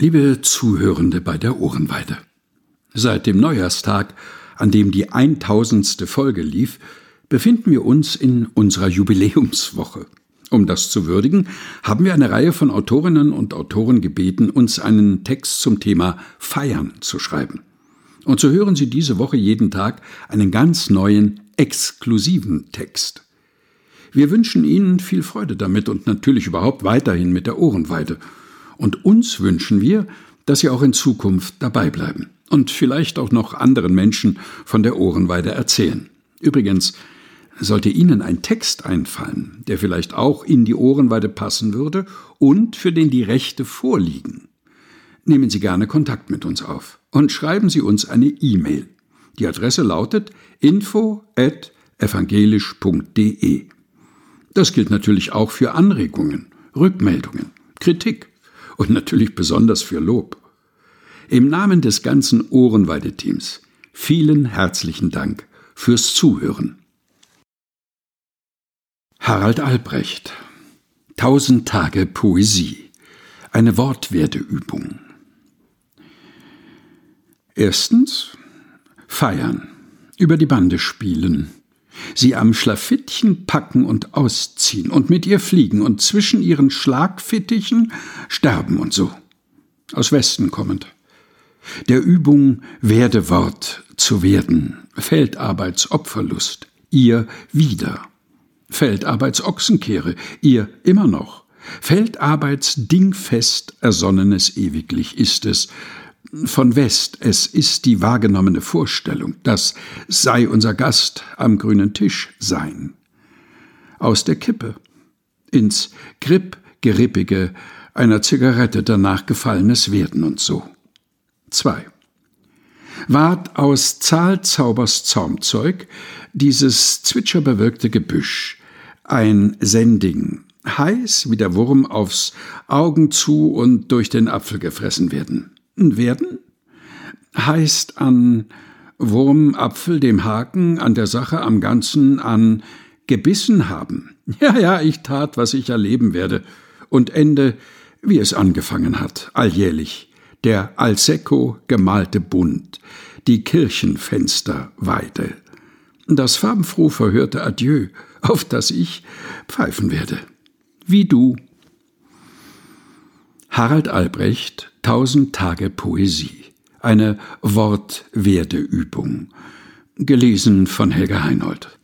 Liebe Zuhörende bei der Ohrenweide. Seit dem Neujahrstag, an dem die eintausendste Folge lief, befinden wir uns in unserer Jubiläumswoche. Um das zu würdigen, haben wir eine Reihe von Autorinnen und Autoren gebeten, uns einen Text zum Thema Feiern zu schreiben. Und so hören Sie diese Woche jeden Tag einen ganz neuen, exklusiven Text. Wir wünschen Ihnen viel Freude damit und natürlich überhaupt weiterhin mit der Ohrenweide und uns wünschen wir, dass Sie auch in Zukunft dabei bleiben und vielleicht auch noch anderen Menschen von der Ohrenweide erzählen. Übrigens, sollte Ihnen ein Text einfallen, der vielleicht auch in die Ohrenweide passen würde und für den die Rechte vorliegen, nehmen Sie gerne Kontakt mit uns auf und schreiben Sie uns eine E-Mail. Die Adresse lautet info@evangelisch.de. Das gilt natürlich auch für Anregungen, Rückmeldungen, Kritik und natürlich besonders für Lob. Im Namen des ganzen Ohrenweide-Teams vielen herzlichen Dank fürs Zuhören. Harald Albrecht Tausend Tage Poesie Eine Wortwerteübung Erstens Feiern Über die Bande spielen sie am Schlafittchen packen und ausziehen und mit ihr fliegen und zwischen ihren Schlagfittichen sterben und so. Aus Westen kommend. Der Übung Werdewort zu werden, Feldarbeitsopferlust, ihr wieder. Feldarbeitsochsenkehre, ihr immer noch. Feldarbeitsdingfest ersonnenes ewiglich ist es, von West, es ist die wahrgenommene Vorstellung, das sei unser Gast am grünen Tisch sein. Aus der Kippe, ins Gripp-Gerippige einer Zigarette danach gefallenes Werden und so. 2. Ward aus Zahlzaubers Zaumzeug dieses zwitscherbewölkte Gebüsch, ein Sending, heiß wie der Wurm aufs Augen zu und durch den Apfel gefressen werden werden heißt an Wurmapfel dem Haken, an der Sache am Ganzen, an gebissen haben. Ja, ja, ich tat, was ich erleben werde, und ende, wie es angefangen hat, alljährlich, der Alsecco gemalte Bund, die Kirchenfensterweide, das farbenfroh verhörte Adieu, auf das ich pfeifen werde. Wie du. Harald Albrecht Tausend Tage Poesie. Eine Wortwerdeübung. Gelesen von Helga Heinold.